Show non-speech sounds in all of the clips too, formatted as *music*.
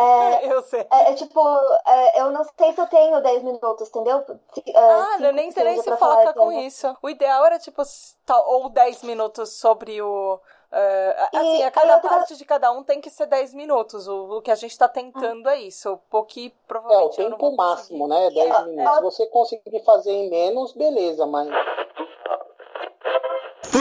É, *laughs* eu sei. É, é tipo, é, eu não sei se eu tenho 10 minutos, entendeu? É, Ah, cinco nem, você nem se foca com tema. isso. O ideal era, tipo, tal- ou 10 minutos sobre o. eh, assim, E a cada outra- parte de cada um tem que ser 10 minutos. O, o que a gente tá tentando é isso. O que É, o provavelmente eu não tempo máximo, né? 10 É, minutos. Se você conseguir fazer em menos, beleza, mas.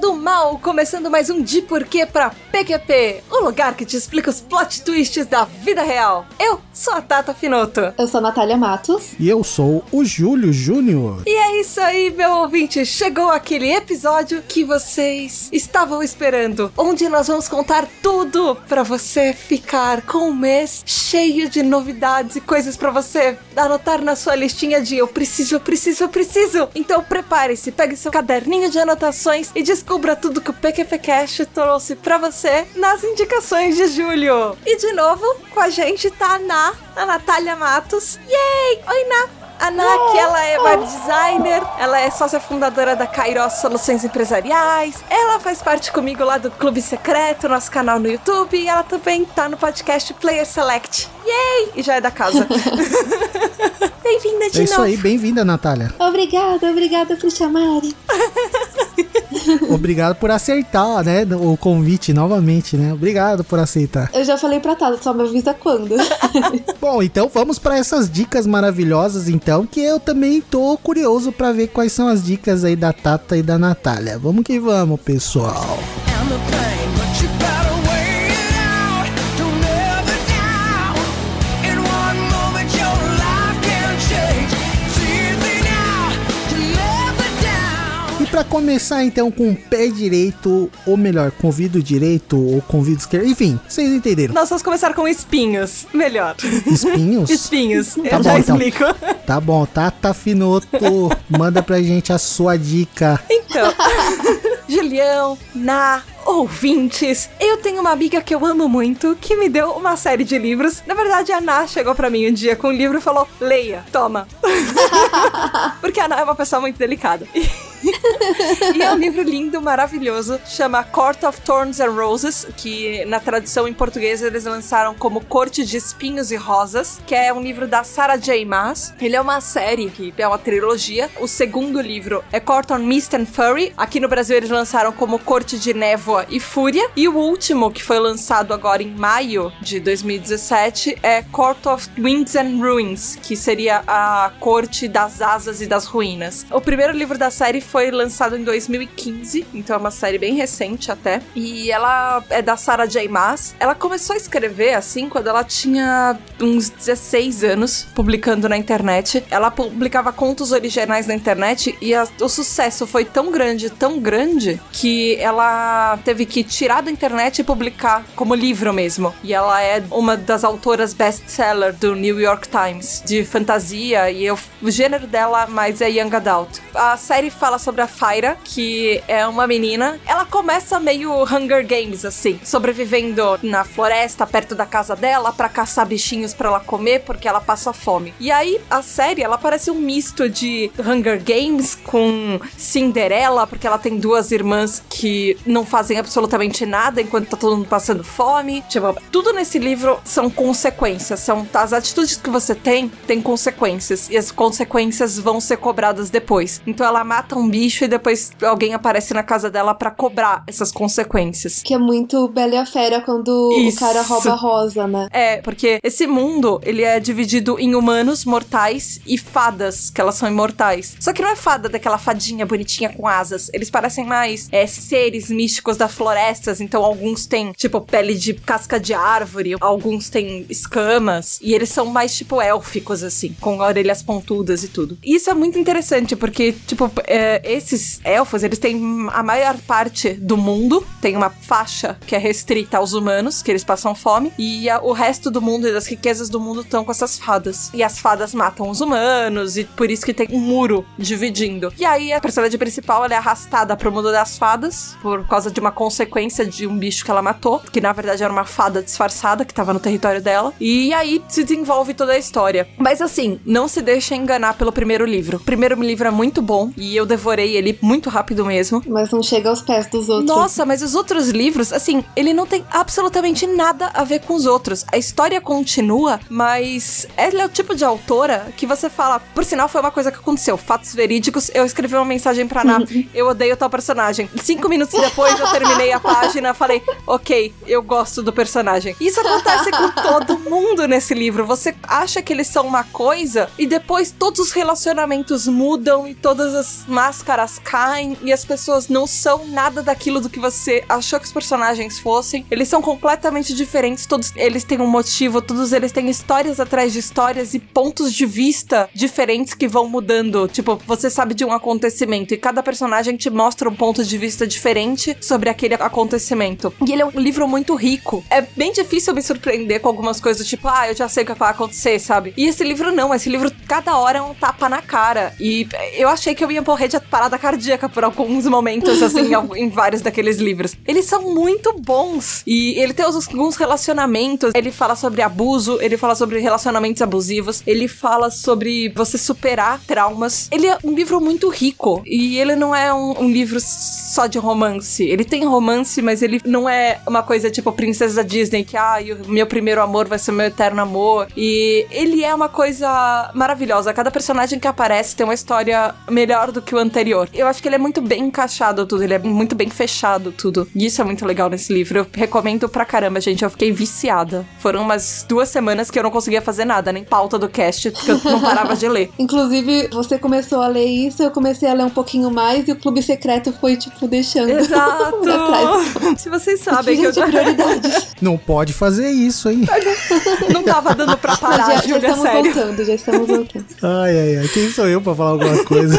do mal, começando mais um De Porquê pra PQP, o lugar que te explica os plot twists da vida real. Eu sou a Tata Finoto. Eu sou a Natália Matos. E eu sou o Júlio Júnior. E é isso aí, meu ouvinte, chegou aquele episódio que vocês estavam esperando, onde nós vamos contar tudo pra você ficar com um mês cheio de novidades e coisas pra você anotar na sua listinha de eu preciso, eu preciso, eu preciso. Então prepare-se, pegue seu caderninho de anotações e descubra tudo que o PQPcast trouxe pra você nas indicações de Júlio. E de novo, com a gente tá a Ná, a Natália Matos. Yay! Oi, Ná! A Ná, que ela é web designer, ela é sócia fundadora da Kairos Soluções Empresariais, ela faz parte comigo lá do Clube Secreto, nosso canal no YouTube, e ela também tá no podcast Player Select. Yay! E já é da casa. *laughs* Bem-vinda de É isso novo. aí, bem-vinda, Natália. Obrigada, obrigada por chamarem. *laughs* *laughs* Obrigado por acertar, né, o convite novamente, né? Obrigado por aceitar. Eu já falei pra Tata, só me avisa quando. *laughs* Bom, então vamos para essas dicas maravilhosas, então, que eu também tô curioso para ver quais são as dicas aí da Tata e da Natália. Vamos que vamos, pessoal. E para começar então com o pé direito, ou melhor, convido direito ou convido esquerdo, enfim, vocês entenderam. Nós vamos começar com espinhos. Melhor. Espinhos? *laughs* Espinhos. Tá Eu bom, já então. explico. Tá bom, Tata Finoto, *laughs* manda pra gente a sua dica. Então, *laughs* Julião, Na, ouvintes, eu tenho uma amiga que eu amo muito que me deu uma série de livros. Na verdade, a Ná chegou pra mim um dia com um livro e falou: leia, toma. Porque a Ná é uma pessoa muito delicada. *laughs* e é um livro lindo, maravilhoso, chama Court of Thorns and Roses, que na tradução em português eles lançaram como Corte de Espinhos e Rosas, que é um livro da Sarah J. Maas. Ele é uma série, que é uma trilogia. O segundo livro é Court on Mist and Fury. Aqui no Brasil eles lançaram como Corte de Névoa e Fúria. E o último, que foi lançado agora em maio de 2017, é Court of Winds and Ruins, que seria a Corte das Asas e das Ruínas. O primeiro livro da série foi lançado em 2015, então é uma série bem recente até. E ela é da Sarah J. Maas. Ela começou a escrever assim quando ela tinha uns 16 anos, publicando na internet. Ela publicava contos originais na internet e a- o sucesso foi tão grande, tão grande, que ela teve que tirar da internet e publicar como livro mesmo. E ela é uma das autoras best-seller do New York Times, de fantasia, e eu- o gênero dela mais é Young Adult. A série fala sobre a Fyra, que é uma menina. Ela começa meio Hunger Games, assim, sobrevivendo na floresta, perto da casa dela, pra caçar bichinhos pra ela comer, porque ela passa fome. E aí, a série, ela parece um misto de Hunger Games com Cinderela, porque ela tem duas irmãs que não fazem absolutamente nada enquanto tá todo mundo passando fome. Tipo, tudo nesse livro são consequências, são as atitudes que você tem, tem consequências, e as consequências vão ser cobradas depois. Então ela mata um bicho e depois alguém aparece na casa dela pra cobrar essas consequências. que é muito Bela e a Fera quando Isso. o cara rouba a rosa, né? É, porque esse mundo, ele é dividido em humanos mortais e fadas, que elas são imortais. Só que não é fada daquela fadinha bonitinha com asas. Eles parecem mais é, seres místicos das florestas. Então, alguns têm, tipo, pele de casca de árvore, alguns têm escamas. E eles são mais, tipo, élficos, assim, com orelhas pontudas e tudo. E isso é muito interessante, porque, tipo, é, esses elfos, eles têm a maior parte do mundo, tem uma faixa que é restrita aos humanos, que eles passam fome, e a- o resto do mundo e das riquezas do mundo estão com essas fadas. E as fadas matam os humanos, e por isso que tem um muro dividindo. E aí a personagem principal é arrastada pro mundo das fadas, por causa de uma consequência de um bicho que ela matou, que na verdade era uma fada disfarçada que tava no território dela. E aí se desenvolve toda a história. Mas assim, não se deixa enganar pelo primeiro livro. O primeiro livro é muito bom e eu devorei ele muito rápido mesmo. Mas não chega aos pés dos outros. Nossa, mas os outros livros, assim, ele não tem absolutamente nada a ver com os outros. A história continua, mas ela é o tipo de autora que você fala, por sinal, foi uma coisa que aconteceu, fatos verídicos. Eu escrevi uma mensagem pra Ná, eu odeio tal personagem. Cinco minutos depois eu terminei a *laughs* página, falei, ok, eu gosto do personagem. Isso acontece com todo mundo nesse livro. Você acha que eles são uma coisa e depois todos os relacionamentos mudam e todas as máscaras caem e as pessoas não são nada daquilo do que você achou que os personagens fossem. Eles são completamente diferentes, todos eles têm um motivo, todos eles têm histórias atrás de histórias e pontos de vista diferentes que vão mudando. Tipo, você sabe de um acontecimento e cada personagem te mostra um ponto de vista diferente sobre aquele acontecimento. E ele é um livro muito rico. É bem difícil me surpreender com algumas coisas, tipo, ah, eu já sei o que vai acontecer, sabe? E esse livro não, esse livro, cada hora é um tapa na cara. E eu achei que eu ia morrer de parada cardíaca por alguns momentos, assim, *laughs* em- vários daqueles livros. Eles são muito bons. E ele tem alguns relacionamentos. Ele fala sobre abuso, ele fala sobre relacionamentos abusivos, ele fala sobre você superar traumas. Ele é um livro muito rico. E ele não é um, um livro só de romance. Ele tem romance, mas ele não é uma coisa tipo Princesa Disney, que, ah, o meu primeiro amor vai ser meu eterno amor. E ele é uma coisa maravilhosa. Cada personagem que aparece tem uma história melhor do que o anterior. Eu acho que ele é muito bem encaixado tudo, ele é muito bem fechado tudo. E isso é muito legal nesse livro. Eu recomendo pra caramba, gente. Eu fiquei viciada. Foram umas duas semanas que eu não conseguia fazer nada, nem pauta do cast, porque eu não parava de ler. *laughs* Inclusive, você começou a ler isso, eu comecei a ler um pouquinho mais e o Clube Secreto foi, tipo, deixando *laughs* Exato! Se vocês sabem que eu Gente, prioridades. *laughs* Não pode fazer isso, hein? não tava dando pra Mas parar, já, já Júlia, estamos sério. voltando, já estamos voltando. Ai, ai, ai. Quem sou eu pra falar alguma coisa?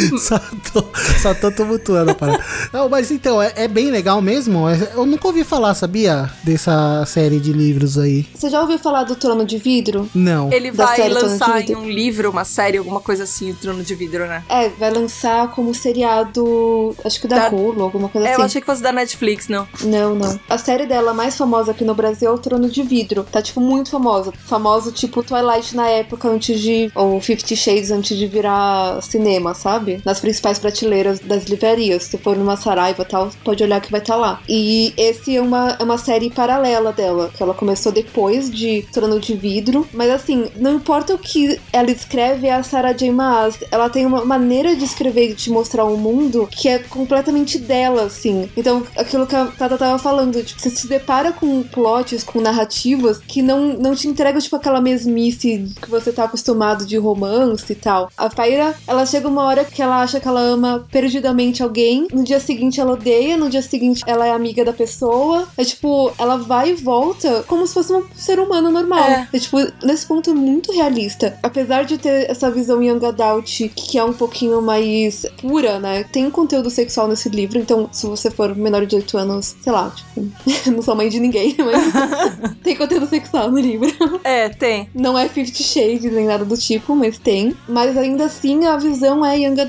*laughs* só, tô, só tô tumultuando a parada. Não, mas então, é, é bem legal mesmo. É- Eu nunca ouvi falar, sabia? Dessa série de livros aí. Você já ouviu falar do Trono de Vidro? Não. Ele Da vai série Trono de lançar em Vidro. um livro, uma série, alguma coisa assim, o Trono de Vidro, né? É, vai lançar como seriado, acho que da, Da- Hulu, alguma coisa É, assim. eu achei que fosse da Netflix, não. Não, não. A série dela mais famosa aqui no Brasil é o Trono de Vidro. Tá, tipo, muito famosa. Famoso, tipo, Twilight na época antes de. Ou Fifty Shades antes de virar cinema, sabe? Nas principais prateleiras das livrarias. Se for numa Saraiva tal, pode olhar que vai estar lá. E esse é uma, é uma série paralela dela, que ela começou depois de Trono de Vidro. Mas assim, não importa o que ela escreve, é a Sarah J. Maas. Ela tem uma maneira de escrever e de mostrar um mundo que é completamente dela, assim. Então, aquilo que a Tata tava falando, tipo, você se depara com plots, com narrativas que não, não te entregam, tipo, aquela mesmice que você tá acostumado de romance e tal. A Faira, ela chega uma hora que ela acha que ela ama perdidamente alguém, no dia seguinte ela odeia, no dia seguinte ela é amiga da pessoa. É tipo, ela vai e volta como se fosse um ser humano normal. É. É, tipo, nesse ponto muito realista. Apesar de ter essa visão young adult que é um pouquinho mais pura, né? Tem conteúdo sexual nesse livro, então se você for menor de 8 anos, sei lá, tipo, *laughs* não sou mãe de ninguém, *laughs* mas *laughs* tem conteúdo sexual no livro. É, tem. Não é Fifty Shades nem nada do tipo, mas tem. Mas ainda assim a visão é young adult.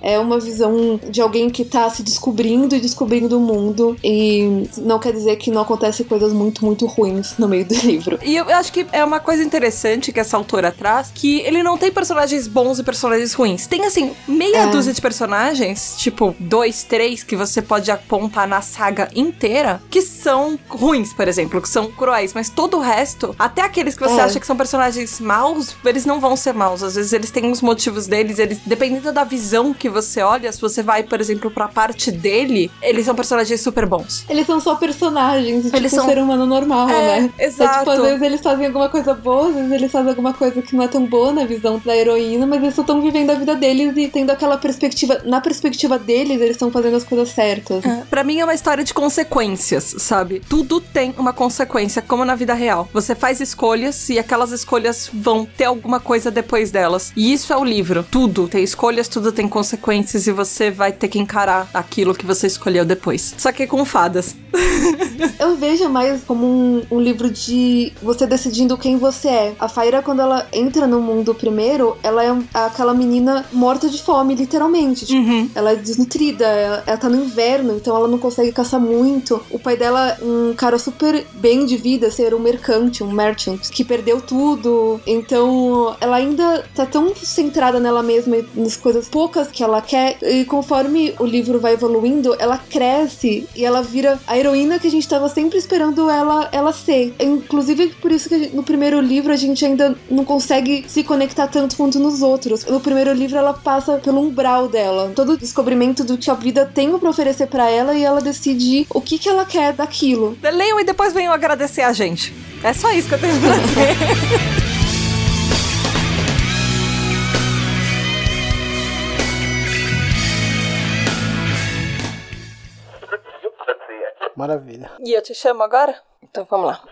É uma visão de alguém que tá se descobrindo e descobrindo o mundo. E não quer dizer que não acontecem coisas muito, muito ruins no meio do *laughs* livro. E eu acho que é uma coisa interessante que essa autora traz, que ele não tem personagens bons e personagens ruins. Tem, assim, meia É. dúzia de personagens, tipo, dois, três, que você pode apontar na saga inteira, que são ruins, por exemplo, que são cruéis. Mas todo o resto, até aqueles que você É. acha que são personagens maus, eles não vão ser maus. Às vezes eles têm os motivos deles, eles, dependendo da visão que você olha, se você vai, por exemplo, pra parte dele, eles são personagens super bons. Eles são só personagens, tipo Eles um são- ser humano normal, É, né? exato. É, tipo, às vezes eles fazem alguma coisa boa, às vezes eles fazem alguma coisa que não é tão boa na visão da heroína, mas eles só estão vivendo a vida deles e tendo aquela perspectiva. Na perspectiva deles, eles estão fazendo as coisas certas. Pra mim é uma história de consequências, sabe? Tudo tem uma consequência, como na vida real. Você faz escolhas e aquelas escolhas vão ter alguma coisa depois delas. E isso é o livro. Tudo tem escolhas, tudo tem consequências e você vai ter que encarar aquilo que você escolheu depois. Só que com fadas. *laughs* Eu vejo mais como um, um livro de você decidindo quem você é. A Faira, quando ela entra no mundo primeiro, ela é aquela menina morta de fome, literalmente. Tipo, Ela é desnutrida, ela, ela tá no inverno, então ela não consegue caçar muito. O pai dela, um cara super bem de vida, ser um mercante, um merchant, que perdeu tudo. Então, ela ainda tá tão centrada nela mesma e nas coisas poucas que ela quer. E conforme o livro vai evoluindo, ela cresce e ela vira a heroína que a gente tava sempre esperando ela, ela ser. Inclusive, por isso que no primeiro livro a gente ainda não consegue se conectar tanto quanto nos outros. No primeiro livro ela passa pelo umbral dela. Todo o descobrimento do que a vida tem pra oferecer pra ela e ela decide o que, que ela quer daquilo. Leiam e depois venham agradecer a gente. É só isso que eu tenho pra dizer. *laughs* Maravilha. E eu te chamo agora? Então vamos lá.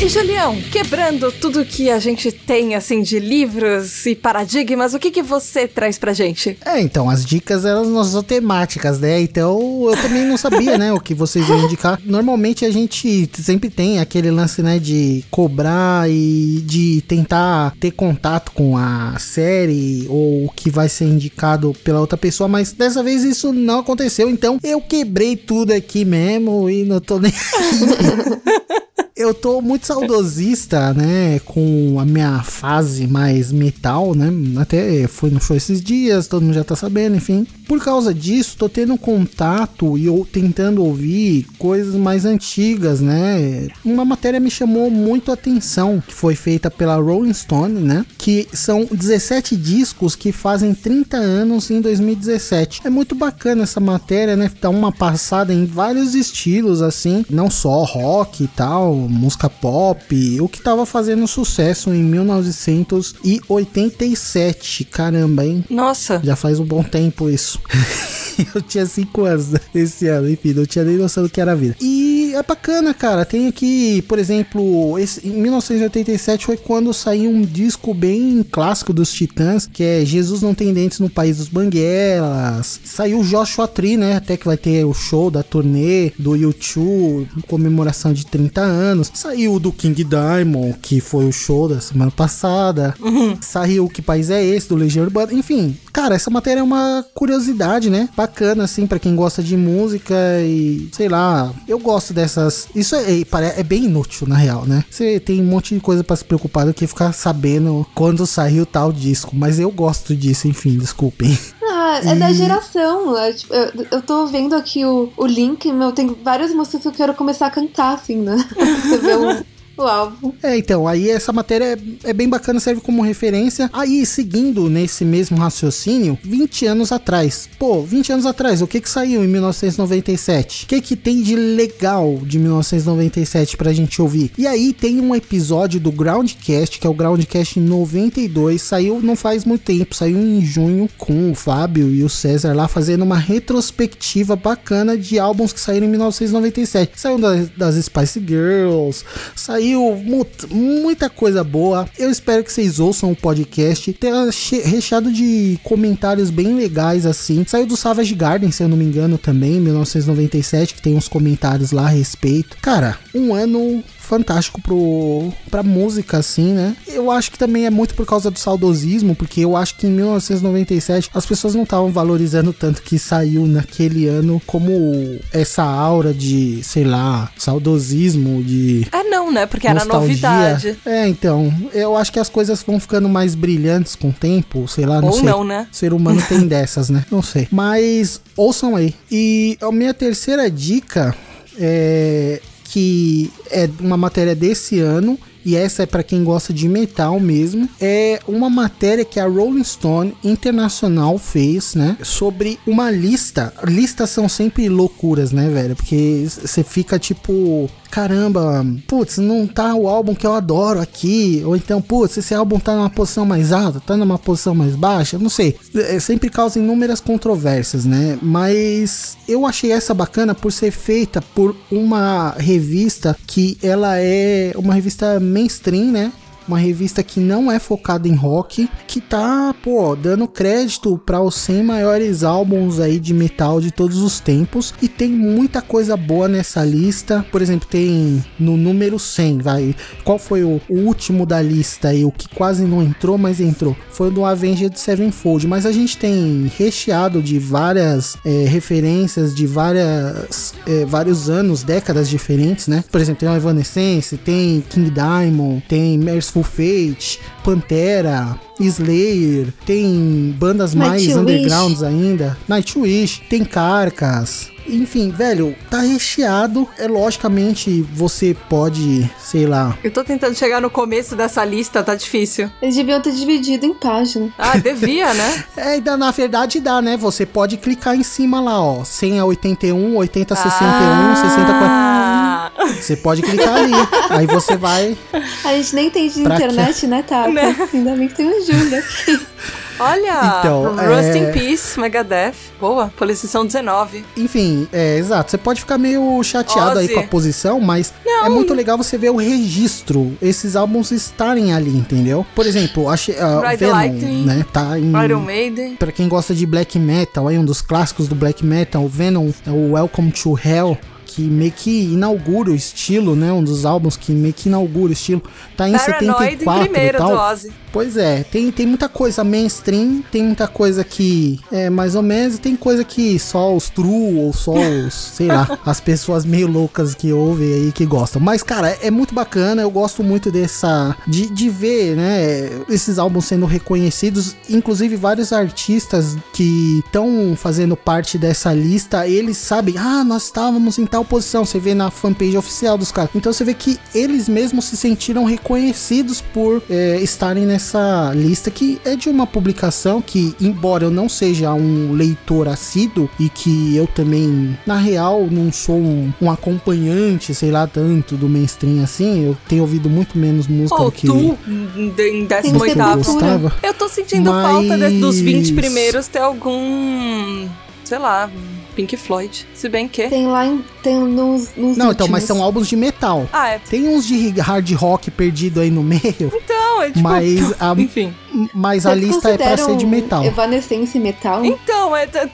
E Julião, quebrando tudo que a gente tem, assim, de livros e paradigmas, o que que você traz pra gente? É, então, as dicas eram nossas temáticas, né? Então, eu também não sabia, né, o que vocês iam indicar. Normalmente a gente sempre tem aquele lance, né, de cobrar e de tentar ter contato com a série ou o que vai ser indicado pela outra pessoa, mas dessa vez isso não aconteceu. Então, eu quebrei tudo aqui mesmo e não tô nem. *laughs* Eu tô muito saudosista, né, com a minha fase mais metal, né? Até fui no show esses dias, todo mundo já tá sabendo, enfim. Por causa disso, tô tendo contato e eu tentando ouvir coisas mais antigas, né? Uma matéria me chamou muito a atenção, que foi feita pela Rolling Stone, né? Que são 17 discos que fazem 30 anos em 2017. É muito bacana essa matéria, né? Dá uma passada em vários estilos, assim, não só rock e tal, música pop, o que tava fazendo sucesso em 1987. Caramba, hein? Nossa, Já faz um bom tempo isso. *laughs* eu tinha 5 anos *laughs* esse ano, enfim, não tinha nem noção do que era a vida. E é bacana, cara. Tem aqui, por exemplo, esse, em 1987 foi quando saiu um disco bem clássico dos Titãs, que é Jesus Não Tem Dentes no País dos Banguelas. Saiu Joshua Tree, né? Até que vai ter o show da turnê do YouTube, em comemoração de 30 anos. Saiu o do King Diamond, que foi o show da semana passada. Saiu o Que País É Esse, do Legião Urbana. Enfim, cara, essa matéria é uma curiosidade, né? Bacana, assim, pra quem gosta de música e, sei lá, eu gosto dessas... Isso é, é, é bem inútil, na real, né? Você tem um monte de coisa pra se preocupar do que ficar sabendo quando saiu tal disco. Mas eu gosto disso, enfim, desculpem. Ah, é da geração. é, tipo, eu, eu tô vendo aqui o, o link, meu, tem várias músicas que eu quero começar a cantar, assim, né? *laughs* Você vê o, o álbum. É, então, aí essa matéria é, é bem bacana, serve como referência. Aí, seguindo nesse mesmo raciocínio, 20 anos atrás. Pô, 20 anos atrás, o que que saiu em 1997? O que que tem de legal de 1997 pra gente ouvir? E aí tem um episódio do Groundcast, que é o Groundcast 92, saiu não faz muito tempo, saiu em junho com o Fábio e o César lá fazendo uma retrospectiva bacana de álbuns que saíram em 1997. Saiu das, das Spice Girls, saiu mu- muita coisa boa. Eu espero que vocês ouçam o podcast. Tem che- recheado de comentários bem legais assim. Saiu do Savage Garden, se eu não me engano, também, em 1997, que tem uns comentários lá a respeito. Cara, um ano fantástico pro, pra música, assim, né? Eu acho que também é muito por causa do saudosismo, porque eu acho que em 1997 as pessoas não estavam valorizando tanto que saiu naquele ano como essa aura de, sei lá, saudosismo, de é não, né? Porque era nostalgia. novidade. É, então, eu acho que as coisas vão ficando mais brilhantes com o tempo, sei lá, não Ou sei. não, né? O ser humano tem *laughs* dessas, né? Não sei. Mas ouçam aí. E a minha terceira dica é que é uma matéria desse ano. E essa é pra quem gosta de metal mesmo. É uma matéria que a Rolling Stone Internacional fez, né? Sobre uma lista. Listas são sempre loucuras, né, velho? Porque você fica tipo. Caramba, putz, não tá o álbum que eu adoro aqui. Ou então, putz, esse álbum tá numa posição mais alta, tá numa posição mais baixa. Não sei. É, sempre causa inúmeras controvérsias, né? Mas eu achei essa bacana por ser feita por uma revista que ela é uma revista mainstream, né? Uma revista que não é focada em rock, que tá, pô, dando crédito para os 100 maiores álbuns aí de metal de todos os tempos e tem muita coisa boa nessa lista. Por exemplo, tem no número 100, vai. Qual foi o, o último da lista aí, o que quase não entrou, mas entrou? Foi do Avenged Sevenfold, mas a gente tem recheado de várias é, referências de várias é, vários anos, décadas diferentes, né? Por exemplo, tem o Evanescence, tem King Diamond, tem Merciful Fate, Pantera, Slayer, tem bandas mais Nightwish. undergrounds ainda, Nightwish, tem Carcas. Enfim, velho, tá recheado. É logicamente você pode, sei lá, Eu tô tentando chegar no começo dessa lista, tá difícil. Eles deviam ter dividido em página. Ah, devia, né? *laughs* É, ainda na verdade dá, né? Você pode clicar em cima lá, ó. 100 a 81, 80 a 61, 60 a Ah, 40. *laughs* Você pode clicar ali. Aí você vai. A gente nem tem de internet, né, Tata? Né? Ainda bem que tem o Júlio aqui. *laughs* olha, Então, Rust é- in Peace, Megadeth. Boa, posição 19. Enfim, é exato. Você pode ficar meio chateado aí Ozzy. com a posição, mas é muito legal você ver o registro, esses álbuns estarem ali, entendeu? Por exemplo, achei, uh, Ride the Venom, Lightning. né? Tá em. Iron Maiden. Pra quem gosta de black metal, aí um dos clássicos do black metal, o Venom, é o Welcome to Hell, que meio que inaugura o estilo, né? Um dos álbuns que meio que inaugura o estilo. Tá em Paranoid em 74 e primeiro do tal. Ozzy. Pois é, tem, tem muita coisa mainstream, tem muita coisa que é mais ou menos, e tem coisa que só os true ou só os, *laughs* sei lá, as pessoas meio loucas que ouvem aí que gostam. Mas, cara, é muito bacana, eu gosto muito dessa. de, de ver, né, esses álbuns sendo reconhecidos, inclusive vários artistas que estão fazendo parte dessa lista, eles sabem, ah, nós estávamos em tal posição, você vê na fanpage oficial dos caras. Então você vê que eles mesmos se sentiram reconhecidos por é, estarem nessa lista que é de uma publicação que, embora eu não seja um leitor assíduo e que eu também, na real, não sou um, um acompanhante, sei lá, tanto do mainstream assim, eu tenho ouvido muito menos música do que tu, em em Tem que 18 ser eu gostava. Eu tô sentindo Mas- falta dos 20 primeiros ter algum. Sei lá, Pink Floyd. Se bem que. Tem lá em, tem nos, nos Não, então, mas últimos. são álbuns de metal. Ah, é. Tem uns de hard rock perdido aí no meio, Então, é tipo. mas *laughs* a, Enfim. mas a lista é pra ser de metal. Evanescence metal? Então, é. é-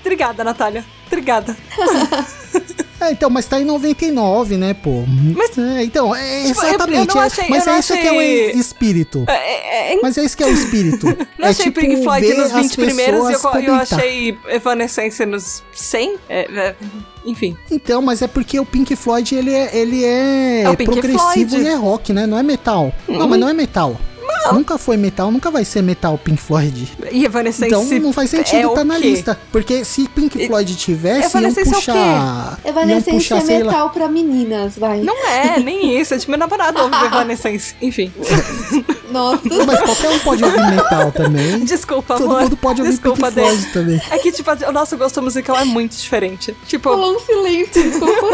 Obrigada, Natália. Obrigada. *laughs* É, então, mas tá em 99, né, pô? Mas- É, então, é Tipo, eu- eu exatamente. é- achei- mas eu é isso que é achei- o espírito. É, é, é, Mas é isso que é o espírito. *laughs* não é achei tipo Pink Floyd nos as 20 primeiros e eu, eu achei Evanescence nos 100. É, é, enfim. Então, mas é porque o Pink Floyd, ele é, ele é, É progressivo Floyd. e é rock, né? Não é metal. Não, mas não é metal. Nunca foi metal, nunca vai ser metal Pink Floyd. E Evanescence. Então não faz sentido é estar o na lista. Porque se Pink Floyd tivesse, iam Evanescence é o puxar. Iam Evanescence puxar, é sei lá. metal pra meninas, vai. Não é, nem isso. É de meu namorado ouve *laughs* Evanescence. Enfim. Nossa. Mas qualquer um pode ouvir metal também. Desculpa, Todo amor. mundo pode ouvir Desculpa, Pink Floyd Dave. também. É que, tipo, o nosso gosto musical é muito diferente. Tipo, Rolou um silêncio, desculpa.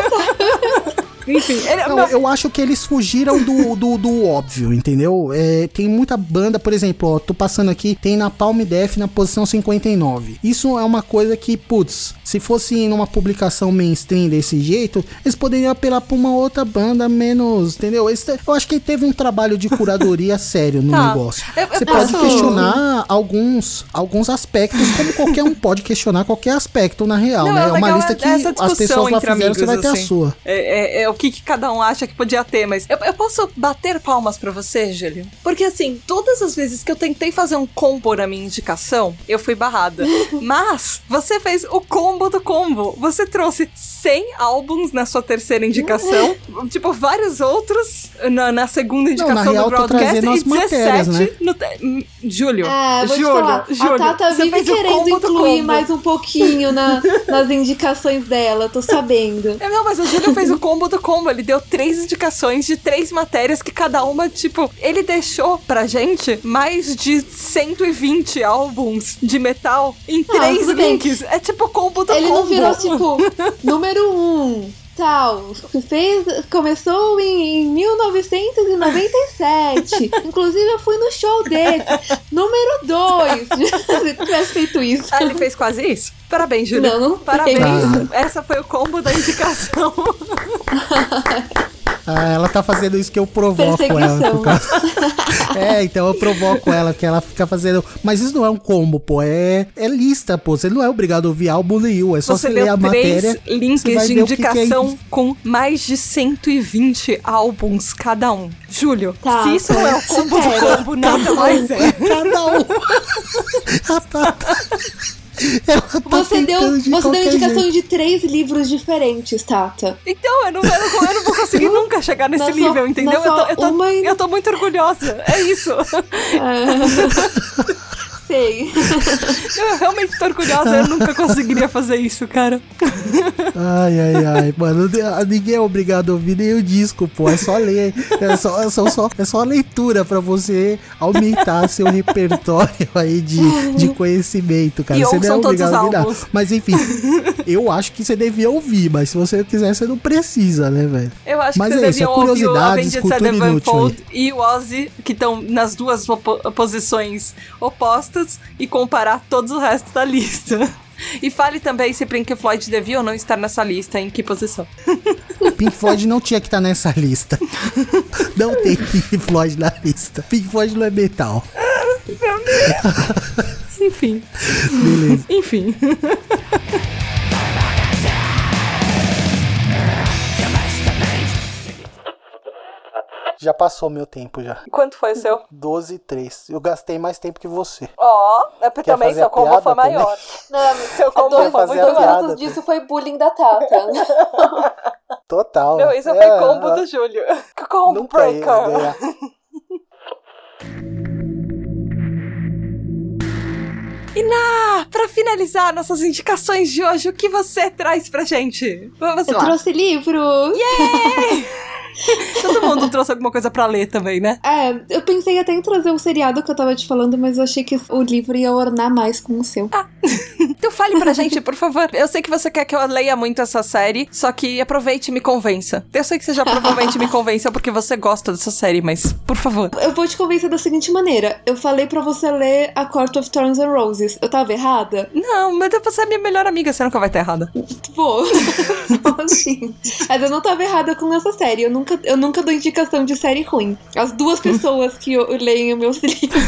*laughs* enfim. Ele, Não, meu- eu acho que eles fugiram do, do, do óbvio, entendeu? É, tem muita banda, por exemplo, ó, tô passando aqui, tem na Palm Def na posição 59. Isso é uma coisa que, putz, se fosse numa publicação mainstream desse jeito, eles poderiam apelar pra uma outra banda menos, entendeu? Esse- eu acho que teve um trabalho de curadoria *laughs* sério no Tá. negócio. Eu- eu Você pode posso- questionar alguns, alguns aspectos, como qualquer um pode questionar qualquer aspecto na real, Não, né? é É uma legal lista é- que as pessoas lá fizeram, você vai amigos, ter a assim. sua. É, é- é o que, que cada um acha que podia ter, mas eu, eu posso bater palmas pra você, Júlio? Porque assim, todas as vezes que eu tentei fazer um combo na minha indicação, eu fui barrada. *laughs* mas você fez o combo combo do combo. Você trouxe 100 álbuns na sua terceira indicação, tipo, vários outros na, na segunda indicação na real, do broadcast e as 17 matérias, né? no. te- Hum, Júlio. Vou Júlio, falar. Júlio. a Tata vive querendo incluir mais um pouquinho na- *laughs* nas indicações dela, eu tô sabendo. É, não, mas o Júlio fez o combo do combo. Ele deu três indicações de três matérias que cada uma, tipo, ele deixou pra gente mais de 120 álbuns de metal em Ah, três tudo bem. links. É tipo o combo do Ele combo. não virou, tipo, número um, tal. Fez, começou em, em 1997. Inclusive, eu fui no show dele. Número dois. *laughs* Se tivesse feito isso. Ah, ele fez quase isso? Parabéns, Júlio. Não, não Parabéns. fez. Essa foi o combo da indicação. *laughs* Ah, ela tá fazendo isso que eu provoco ela. Causa- *laughs* é, então eu provoco ela, que ela fica fazendo. Mas isso não é um combo, pô. É, é lista, pô. Você não é obrigado a ouvir álbum nenhum. É só Você você ler a três matéria. você links de ver o que que é indicação com mais de 120 álbuns cada um. Júlio, Tá, se isso não é o combo do combo, nada mais é. *laughs* Cada um. *laughs* *laughs* Ela tá Você deu, de você deu indicação jeito. de três livros diferentes, Tata. Então, eu não, eu não, eu não vou conseguir *laughs* nunca chegar nesse Não é só- nível, entendeu? é Eu tô, eu, tô, uma eu tô muito orgulhosa. É isso. *laughs* Sei. *laughs* Eu realmente tô orgulhosa. Eu nunca conseguiria fazer isso, cara. Ai, ai, ai. Mano, ninguém é obrigado a ouvir nem o disco, pô. É só ler. É só, é só, só- é só leitura pra você aumentar seu repertório aí de, de conhecimento, cara. E você não é ouçam todos os obrigado a ouvir nada. álbuns. Mas enfim, eu acho que você devia ouvir, mas se você quiser, você não precisa, né, velho? Eu acho Mas que é vocês isso, é ouvir o Avenged Sevenfold e o Ozzy, que estão nas duas posições e comparar todos o resto da lista. *laughs* E fale também se Pink Floyd devia ou não estar nessa lista, em que posição. Pink Floyd não tinha que estar nessa lista. *laughs* Não tem Pink Floyd na lista. Pink Floyd não é metal. *laughs* Enfim. Beleza. Enfim. Já passou meu tempo já. Quanto foi o seu? 12 e 3. Eu gastei mais tempo que você. Ó, é porque Quer também seu a combo foi também? maior. *laughs* Não, Seu combo dois, foi muito maior. minutos disso foi bullying da Tata. *laughs* Total. Meu, isso É, foi combo do Júlio. *laughs* Combo breaker. E na, pra finalizar nossas indicações de hoje, o que você traz pra gente? Vamos Eu lá. trouxe livro. *laughs* Todo mundo trouxe alguma coisa pra ler também, né? É, eu pensei até em trazer o seriado que eu tava te falando, mas eu achei que o livro ia ornar mais com o seu. *laughs* Então fale pra gente, por favor. Eu sei que você quer que eu leia muito essa série, só que aproveite e me convença. Eu sei que você já provavelmente me convenceu porque você gosta dessa série, mas por favor. Eu vou te convencer da seguinte maneira. Eu falei pra você ler A Court of Thorns and Roses. Eu tava errada? Não, mas você é minha melhor amiga, você nunca vai estar errada. Vou. *laughs* Sim. Mas eu não tava errada com essa série. Eu nunca, eu nunca dou indicação de série ruim. As duas pessoas que eu leem meus *laughs* livros.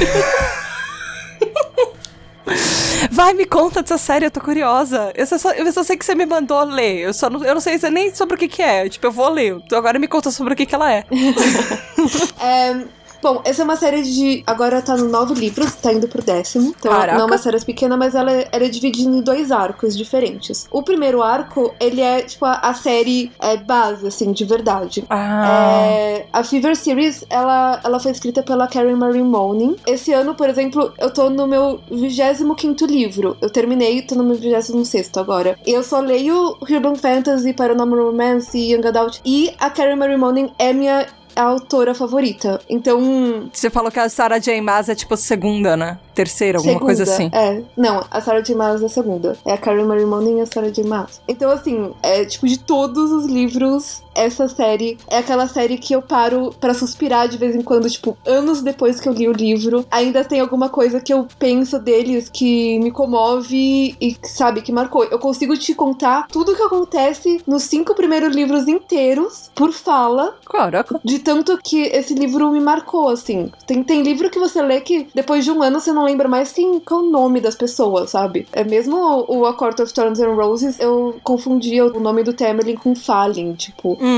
Vai, me conta dessa série, eu tô curiosa. Eu só, eu só sei que você me mandou ler. Eu só não, eu não sei nem sobre o que que é. Tipo, eu vou ler. Então agora me conta sobre o que que ela é. *laughs* É, Bom, essa é uma série de. Agora tá no nove livros, tá indo pro décimo. Então Caraca. não é uma série pequena, mas ela ela é dividida em dois arcos diferentes. O primeiro arco, ele é tipo a, a série é, base, assim, de verdade. Ah. É, a Fever Series, ela, ela foi escrita pela Karen Marie Monin. Esse ano, por exemplo, eu tô no meu 25º livro. Eu terminei, tô no meu 26º agora. Eu só leio Urban Fantasy, Paranormal Romance e Young Adult. E a Karen Marie Monin é minha autora favorita. Então, Você falou que a Sarah J. Maas é tipo segunda, né? Terceira, alguma segunda, coisa assim. É, não, a Sarah J. Maas é a segunda. É a Karen Marie Monin e a Sarah J. Maas. Então, assim, é tipo, de todos os livros, essa série é aquela série que eu paro pra suspirar de vez em quando, tipo, anos depois que eu li o livro. Ainda tem alguma coisa que eu penso deles que me comove e, sabe, que marcou. Eu consigo te contar tudo o que acontece nos cinco primeiros livros inteiros, por fala, Caraca. de tanto que esse livro me marcou, assim. Tem, tem livro que você lê que depois de um ano você não lembra mais quem, qual é o nome das pessoas, sabe? É mesmo o, o A Court of Thorns and Roses, eu confundia o nome do Temelin com Fallen, tipo. Hum.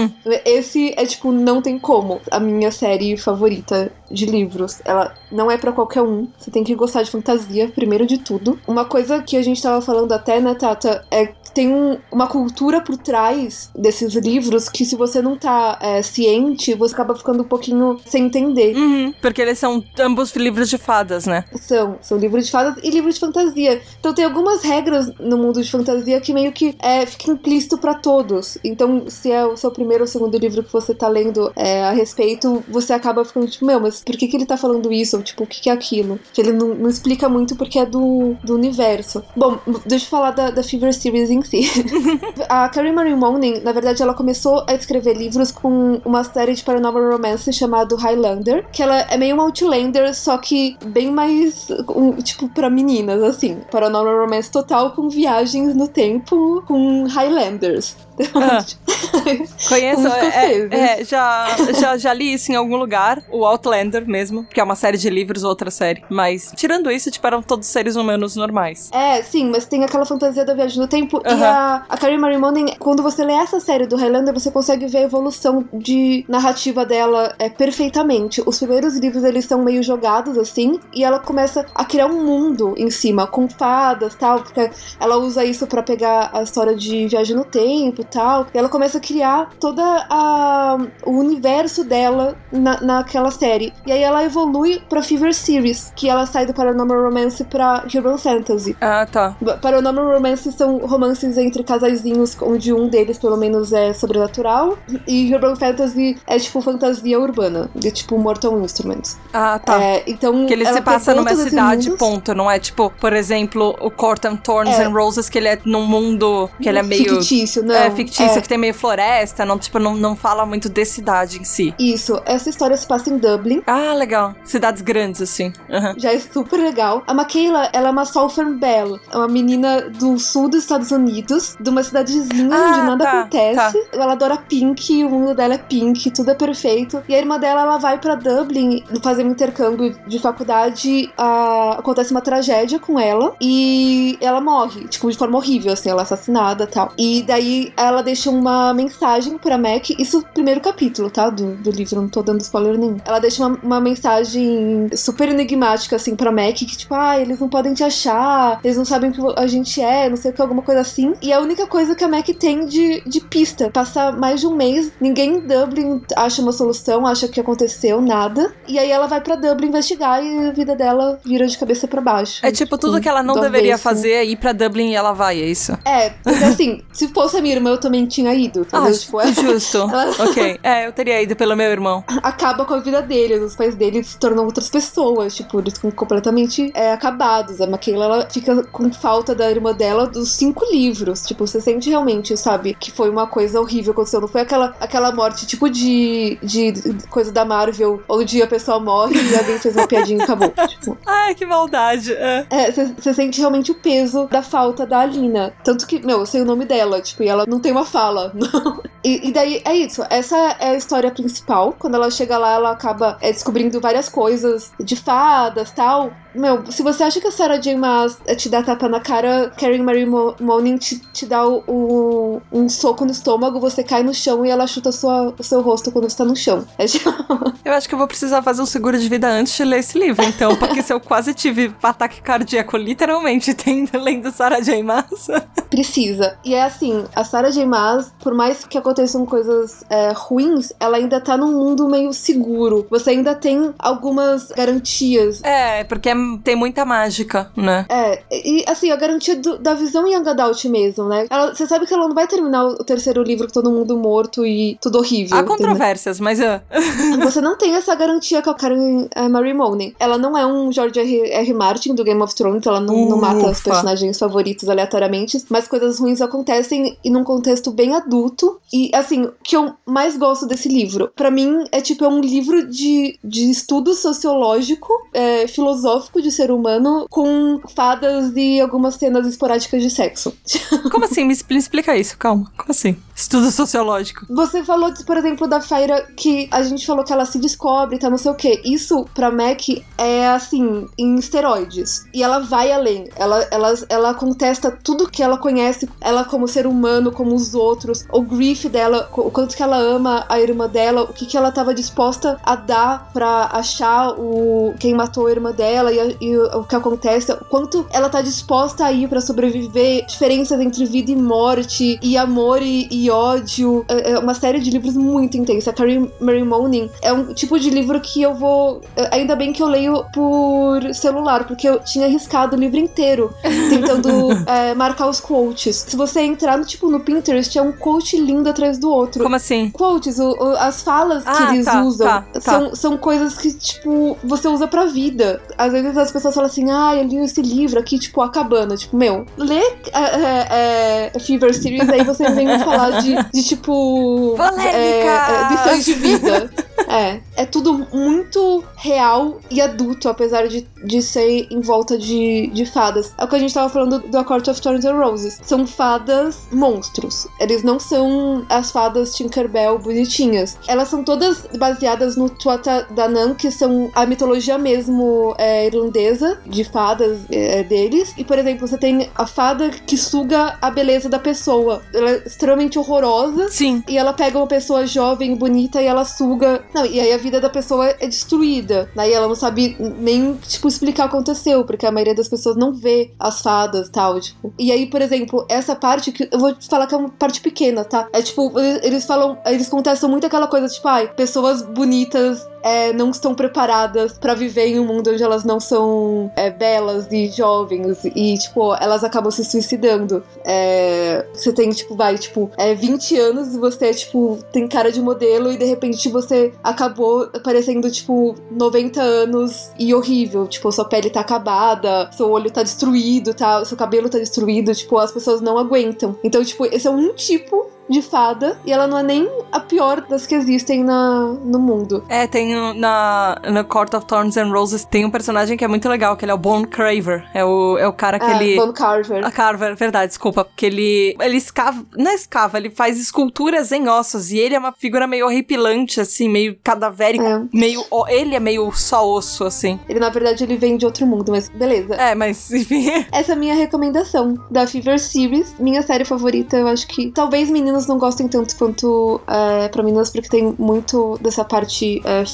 Esse é tipo, não tem como. A minha série favorita de livros. Ela não é pra qualquer um. Você tem que gostar de fantasia, primeiro de tudo. Uma coisa que a gente tava falando até, né, Tata, é tem um- uma cultura por trás desses livros que se você não tá é, ciente, você acaba ficando um pouquinho sem entender. Uhum, porque eles são ambos livros de fadas, né? São, são livros de fadas e livros de fantasia. Então tem algumas regras no mundo de fantasia que meio que é, fica implícito pra todos. Então, se é o seu primeiro ou segundo livro que você tá lendo é, a respeito, você acaba ficando tipo, meu, mas por que, que ele tá falando isso? Ou tipo, o que, que é aquilo? Que ele não, não explica muito porque é do, do universo. Bom, deixa eu falar da, da Fever Series em si. *laughs* a Carrie Marie Moning, na verdade, ela começou a escrever livros com uma série de paranormal romance chamado Highlander, que ela é meio uma Outlander, só que bem mais, um, tipo, pra meninas, assim. Paranormal romance total com viagens no tempo com Highlanders. Ah. *laughs* Conheço, é, é, já, já, já li isso em algum lugar, o Outlander mesmo, que é uma série de livros, outra série. Mas, tirando isso, tipo, eram todos seres humanos normais. É, sim, mas tem aquela fantasia da viagem no tempo. E a, a Carrie Marie quando você lê essa série do Highlander, você consegue ver a evolução de narrativa dela é, perfeitamente. Os primeiros livros, eles são meio jogados, assim, e ela começa a criar um mundo em cima, com fadas tal, porque ela usa isso pra pegar a história de viagem no tempo e tal. Ela começa a criar toda a o universo dela na, naquela série. E aí ela evolui pra Fever Series, que ela sai do Paranormal Romance pra Urban Fantasy. Ah, tá. Paranormal Romance são romances entre casaizinhos, onde um deles, pelo menos, é sobrenatural. E Urban Fantasy é tipo fantasia urbana, de tipo Mortal Instruments. Ah, tá. É, então, Que ele ela se passa numa cidade, mundos. ponto. Não é tipo, por exemplo, o Corton Thorns É. and Roses, que ele é num mundo que ele é meio. Fictício, não. É fictício, É. que tem meio floresta, não, tipo, não, não fala muito de cidade em si. Isso, essa história se passa em Dublin. Ah, legal. Cidades grandes, assim. Aham. Já é super legal. A Michaela, ela é uma Southern Belle. É uma menina do sul dos Estados Unidos, de uma cidadezinha Ah, onde nada tá, acontece. Ela adora pink, o mundo dela é pink, tudo é perfeito. E a irmã dela, ela vai pra Dublin fazer um intercâmbio de faculdade. ah, acontece uma tragédia com ela e ela morre, tipo, de forma horrível, assim, ela é assassinada e tal. E daí ela deixa uma mensagem pra Mac, isso primeiro capítulo, tá? Do, do livro, não tô dando spoiler nenhum. Ela deixa uma, uma mensagem super enigmática, assim, pra Mac, que tipo, ah, eles não podem te achar, eles não sabem o que a gente é, não sei o que, alguma coisa assim. E a única coisa que a Mac tem de, de pista, passa mais de um mês, ninguém em Dublin acha uma solução, acha que aconteceu, nada. E aí ela vai pra Dublin investigar e a vida dela vira de cabeça pra baixo. É tipo, tudo que ela não deveria fazer é ir pra Dublin e ela vai, é isso? É, porque assim, *laughs* se fosse a minha irmã, eu também tinha ido. Ah, entendeu? tipo, é- justo. *laughs* Ela- ok. É, eu teria ido pelo meu irmão. acaba com a vida deles. Os pais deles se tornam outras pessoas. Tipo, eles ficam completamente é, acabados. A Michaela, ela fica com falta da irmã dela dos cinco livros. Tipo, você sente realmente, sabe, que foi uma coisa horrível que aconteceu. Não foi aquela, aquela morte, tipo, de, de, coisa da Marvel, onde a pessoa morre e alguém fez uma piadinha e acabou. *laughs* Tipo, Ai, que maldade. É. é, você sente realmente o peso da falta da Alina. Tanto que, meu, eu sei o nome dela, tipo, e ela não tem uma fala. *laughs* E, e daí é isso. Essa é a história principal. Quando ela chega lá, ela acaba é, descobrindo várias coisas de fadas tal. Meu, se você acha que a Sarah J. Maas te dá tapa na cara, Karen Marie Mo Moning te, te dá o, o- um soco no estômago, você cai no chão e ela chuta sua, o seu rosto quando você tá no chão. É tipo, *laughs* Eu acho que eu vou precisar fazer um seguro de vida antes de ler esse livro, então, porque se eu quase tive ataque cardíaco, literalmente, *laughs* tendo, lendo Sarah J. Maas. precisa. E é assim, a Sarah J. Maas, por mais que aconteçam coisas é, ruins, ela ainda tá num mundo meio seguro. Você ainda tem algumas garantias. É, porque é- tem muita mágica, né? É, e assim, a garantia do- da visão young adult mesmo, né? Ela- Você sabe que ela não vai terminar o terceiro livro com todo mundo morto e tudo horrível. Há entendeu? controvérsias, mas ah, *laughs* Você não tem essa garantia com a Karen é, Marie Moning. Ela não é um George R. R. Martin do Game of Thrones, ela não, não mata os personagens favoritos aleatoriamente, mas coisas ruins acontecem e num contexto bem adulto. E assim, o que eu mais gosto desse livro, pra mim, é tipo é um livro de, de estudo sociológico, é, filosófico estereótipo de ser humano com fadas e algumas cenas esporádicas de sexo. *laughs* Como assim? Me expli- explica isso, calma. Como assim? Estudo sociológico. Você falou, por exemplo, da Faira que a gente falou que ela se descobre, tá não sei o quê. Isso, pra Mac, é assim, em esteroides. E ela vai além. Ela, ela, ela contesta tudo que ela conhece, ela como ser humano, como os outros, o grief dela, o quanto que ela ama a irmã dela, o que, que ela tava disposta a dar pra achar o quem matou a irmã dela e, a- e o, que acontece, o quanto ela tá disposta a ir pra sobreviver, diferenças entre vida e morte, e amor e, e ódio. É, é uma série de livros muito intensa. Carrie Mary Moaning é um tipo de livro que eu vou. é, Ainda bem que eu leio por celular, porque eu tinha arriscado o livro inteiro *laughs* tentando é, marcar os quotes. Se você entrar no tipo no Pinterest, é um quote lindo atrás do outro. Como assim? Quotes, o- o- as falas que Ah, eles tá, usam tá, tá. São, são coisas que, tipo, você usa pra vida. Às vezes as pessoas falam assim, ah, eu li esse livro aqui, tipo, A Cabana. Tipo, meu, lê é, é, é, Fever Series, aí você vem me falar de, de tipo. Polêmica! É, é, lições de vida. É, é tudo muito real e adulto, apesar de, de ser em volta de, de fadas. É o que a gente tava falando do A Court of Thorns and Roses. São fadas monstros. Eles não são as fadas Tinkerbell bonitinhas. Elas são todas baseadas no Tuatha Danann, que são a mitologia mesmo é, irlandesa, de fadas é, deles. E, por exemplo, você tem a fada que suga a beleza da pessoa. Ela é extremamente horrorosa. Sim. E ela pega uma pessoa jovem, bonita, e ela suga. Não, e aí a vida da pessoa é destruída. Daí ela não sabe nem, tipo, explicar o que aconteceu, porque a maioria das pessoas não vê as fadas e tal, tipo. E aí, por exemplo, essa parte que eu vou falar que é uma parte pequena, tá? É tipo, eles falam, eles contestam muito aquela coisa, tipo, ai, pessoas bonitas é, não estão preparadas pra viver em um mundo onde elas não são é, belas e jovens e, tipo, elas acabam se suicidando. É, você tem, tipo, vai, tipo, é 20 anos e você, tipo, tem cara de modelo e de repente você acabou parecendo, tipo, 90 anos e horrível. Tipo, sua pele tá acabada, seu olho tá destruído, tá, seu cabelo tá destruído, tipo, as pessoas não aguentam. Então, tipo, esse é um tipo de fada e ela não é nem a pior das que existem na, no mundo. É, tem na, na Court of Thorns and Roses, tem um personagem que é muito legal, que ele é o Bone Craver. É o, é o cara que Ah, ele. Von Carver. A Carver, verdade, desculpa. Porque ele. Ele escava. Não é escava, ele faz esculturas em ossos. E ele é uma figura meio horripilante, assim, meio cadavérico. É. Meio. Ele é meio só osso, assim. Ele, na verdade, ele vem de outro mundo, mas beleza. É, mas *laughs* enfim. Essa é a minha recomendação da Fever Series, minha série favorita. Eu acho que talvez não gostem tanto quanto é, pra meninas, porque tem muito dessa parte é,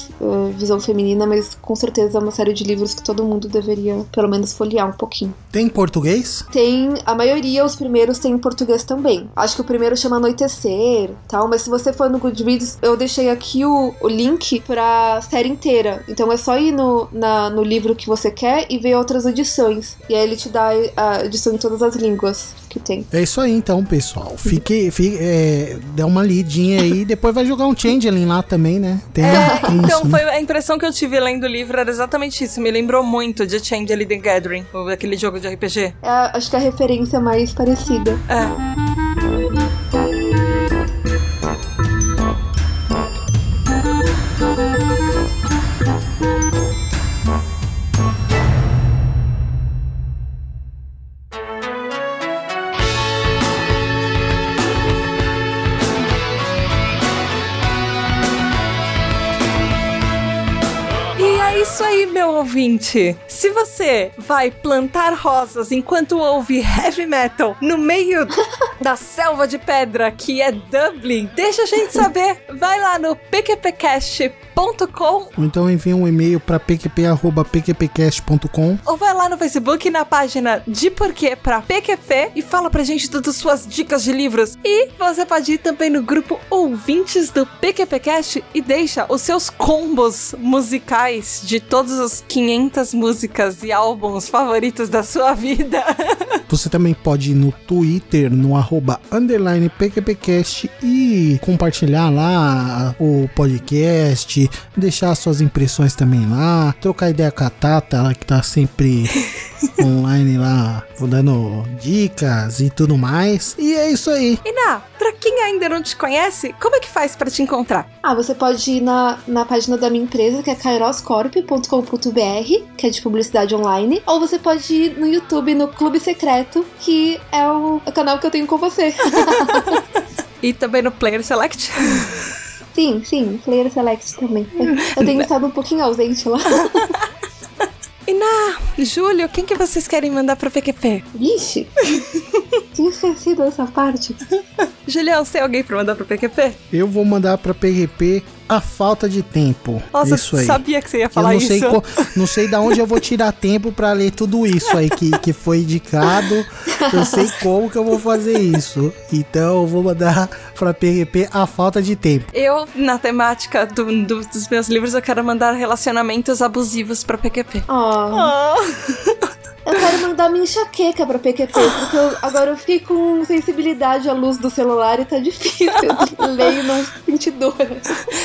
visão feminina, mas com certeza é uma série de livros que todo mundo deveria, pelo menos, folhear um pouquinho. Tem em português? Tem, a maioria, os primeiros tem em português também. Acho que o primeiro chama Anoitecer tal, mas se você for no Goodreads, eu deixei aqui o, o link pra série inteira. Então é só ir no, na- no livro que você quer e ver outras edições. E aí ele te dá a edição em todas as línguas que tem. É isso aí então, pessoal. Fique, fique é, dá uma lidinha aí. Depois vai jogar um Changeling lá também, né? Tem, tem Então, isso, né? foi a impressão que eu tive lendo o livro era exatamente isso. Me lembrou muito de Change the Gathering, aquele jogo de RPG. É, acho que a referência mais parecida. É. ouvinte. Se você vai plantar rosas enquanto ouve heavy metal no meio *laughs* da selva de pedra que é Dublin, deixa a gente saber. Vai lá no pqpcast.com Ou então envia um e-mail pra pqp.pqpcast.com. ou vai lá no Facebook na página de Porquê pra PQP e fala pra gente todas as suas dicas de livros. E você pode ir também no grupo Ouvintes do PQPcast e deixa os seus combos musicais de todas as 500 músicas e álbuns favoritos da sua vida. *laughs* Você também pode ir no Twitter, no arroba underline PQPcast e compartilhar lá o podcast, deixar suas impressões também lá, trocar ideia com a Tata, ela que tá sempre *laughs* online lá, dando dicas e tudo mais. E é isso aí. E Ná, pra quem ainda não te conhece, como é que faz pra te encontrar? Ah, você pode ir na, na página da minha empresa, que é kairoscorp.com.br, que é de publicidade online. Ou você pode ir no YouTube, no Clube Secreto, que é o, o canal que eu tenho com você. *laughs* E também no Player Select? *laughs* sim, sim, Player Select também. Eu tenho *laughs* estado um pouquinho ausente lá. *laughs* E na Júlio, quem que vocês querem mandar pro PQP? Vixe! Tinha esquecido essa parte. Julião, você tem alguém pra mandar pro PQP? Eu vou mandar pra PGP a falta de tempo. Nossa, isso aí. sabia que você ia Eu falar não isso. sei, co- não sei da onde eu vou tirar tempo pra ler tudo isso aí que, que foi indicado. *laughs* Eu sei como que eu vou fazer isso. Então eu vou mandar pra PGP a falta de tempo. Eu, na temática do- do- dos meus livros, eu quero mandar relacionamentos abusivos pra PQP. Ó, eu quero mandar minha enxaqueca pra PQP, porque eu- agora eu fiquei com sensibilidade à luz do celular e tá difícil. *laughs* Eu leio não senti dor.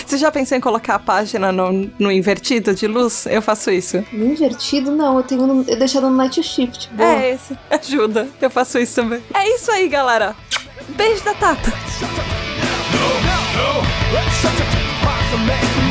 Você já pensou em colocar a página no, no invertido de luz? Eu faço isso. No invertido, não, eu tenho no, eu deixado no night shift. Boa. É esse. *laughs* Ajuda. Eu faço isso também. É isso aí, galera. Beijo da Tata. Pode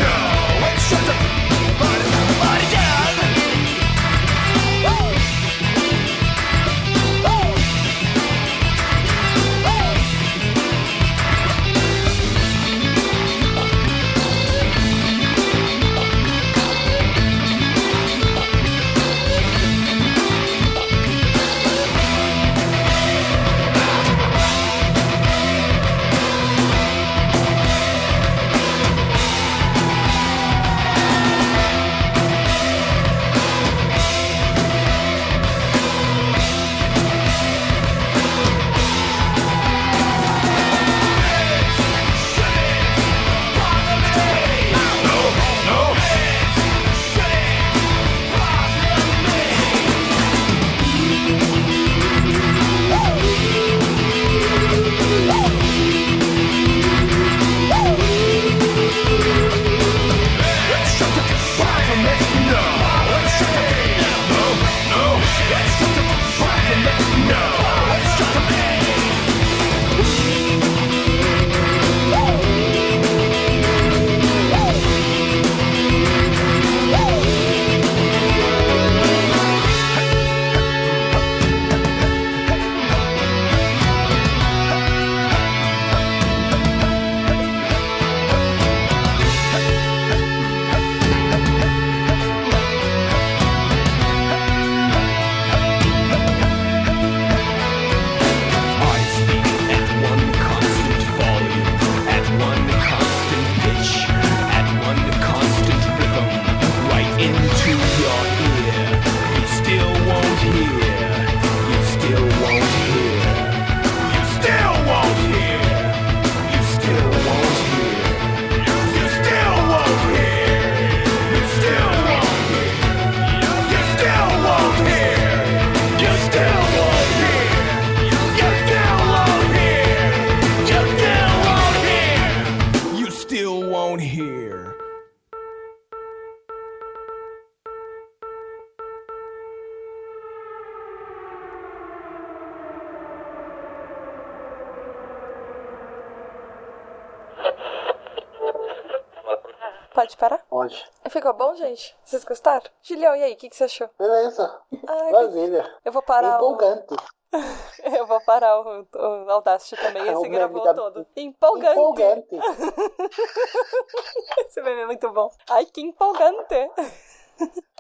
Ficou bom, gente? Vocês gostaram? Julião, e aí, o que, que você achou? Beleza. Ai, Maravilha. eu vou parar o... Empolgante. *laughs* Eu vou parar o, o Audacity também, É esse gravou vida- todo. Empolgante. Empolgante. *laughs* Esse meme é muito bom. Ai, que empolgante. *laughs*